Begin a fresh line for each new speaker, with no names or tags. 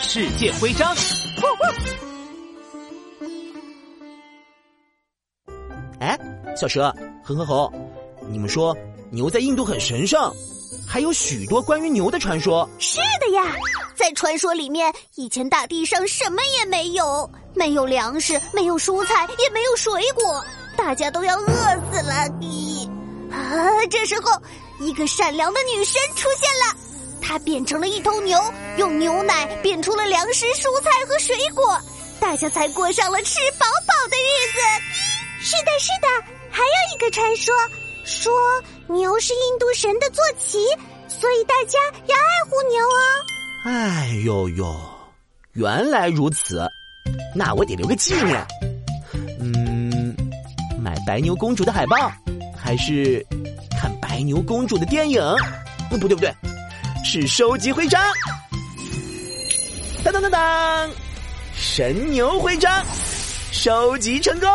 世界徽章。
哎，小蛇、哼哼猴，你们说牛在印度很神圣，还有许多关于牛的传说。
是的呀，在传说里面，以前大地上什么也没有，没有粮食，没有蔬菜，也没有水果，大家都要饿死了。咦，啊，这时候一个善良的女神出现了，它变成了一头牛，用牛奶变出了粮食、蔬菜和水果，大家才过上了吃饱饱的日子。是的，是的，还有一个传说，说牛是印度神的坐骑，所以大家要爱护牛哦。
哎呦呦，原来如此，那我得留个纪念。嗯，买白牛公主的海报，还是看白牛公主的电影？不对不对，是收集徽章。当当当当，神牛徽章收集成功。